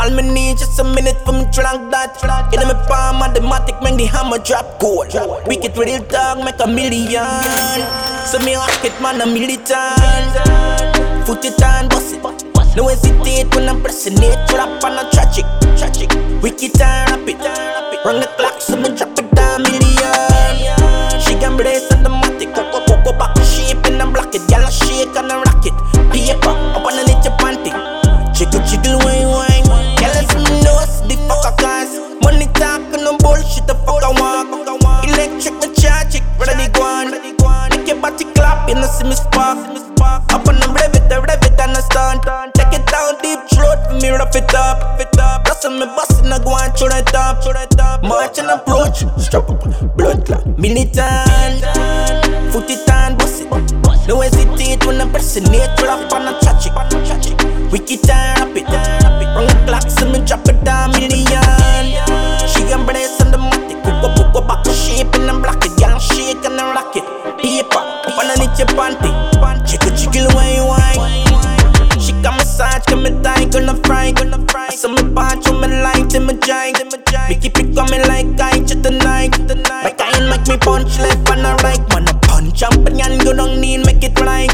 All me need just a minute me drunk that. In my palm, automatic make the hammer drop gold. Wicked real dog make a million. So me rocket man a militant. Foot it and bust it. No hesitate when I'm pressing it. Drop on a tragic, tragic. Wicked and rapid. Run the clock, so me drop see me spark. Up on them, rev it, rev it, and I stand. Take it down deep throat for me, rough it up. That's on me bustin', I go on through the top. March and approach, strap up, blood clot. Militant, foot it and bust it. No hesitate when I'm pressing it, drop on a it. Wicked and to. Me keep it coming like I just tonight, tonight. Like I ain't make me punch left and right, man. A punch up and you don't need make it right.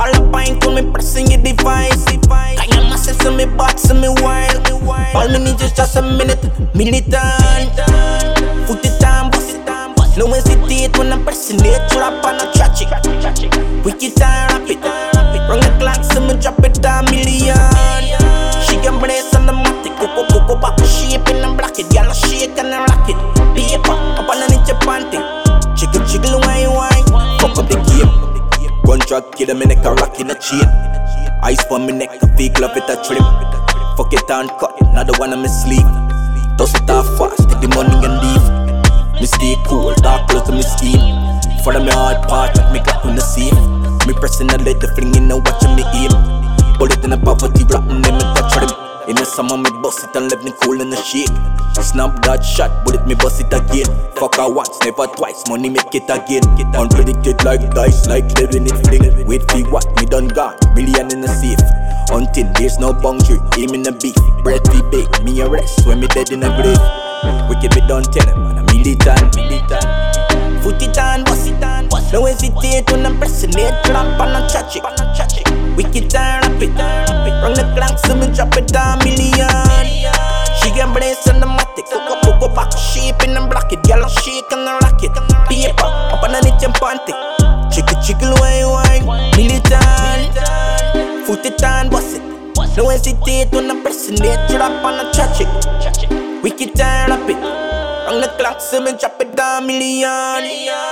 All the pint when me pressing your device. I am muscle, so me butt, so me wild. All me need is just a minute, militant. Foot it down, bust it down. No hesitate when I'm pressing it, drop on a tragic. Wicked and rapid. Contract kid, me neck a rock in a chain. Ice for me neck, a fake love it a trim. Fuck it and cut, another one on me sleeve. Toss it off fast, take the money and leave. Me stay cool, dark close to me scheme. Follow me hard part, check me clock on the safe. Me pressing a letter, flinging and watching me aim. Bust it and left me cool in the shake. Snap that shot, bullet me bust it again. Fuck her once, never twice, money make it again. Unpredicted like dice, like living it fling. Wait for what, me done got, million in the safe. Hunting, there's no boundary, aim in the beef. Bread be bake, me arrest when me dead in the grave. Wicked me done tell him, man, I'm militant, militant. Foot it and bust it and No hesitate when I'm pressing it, drop on a tragic. Wicked and rapid. Run the clock, so me drop it down million. I'm it. Girl, I shake and I rock it. Paper up underneath your panty. Jiggle jiggle wine wine. Militant. Foot it and bust it. No hesitate when I'm pressing it, drop on a tragic. Wicked and rapid. On the clock, me drop it down million.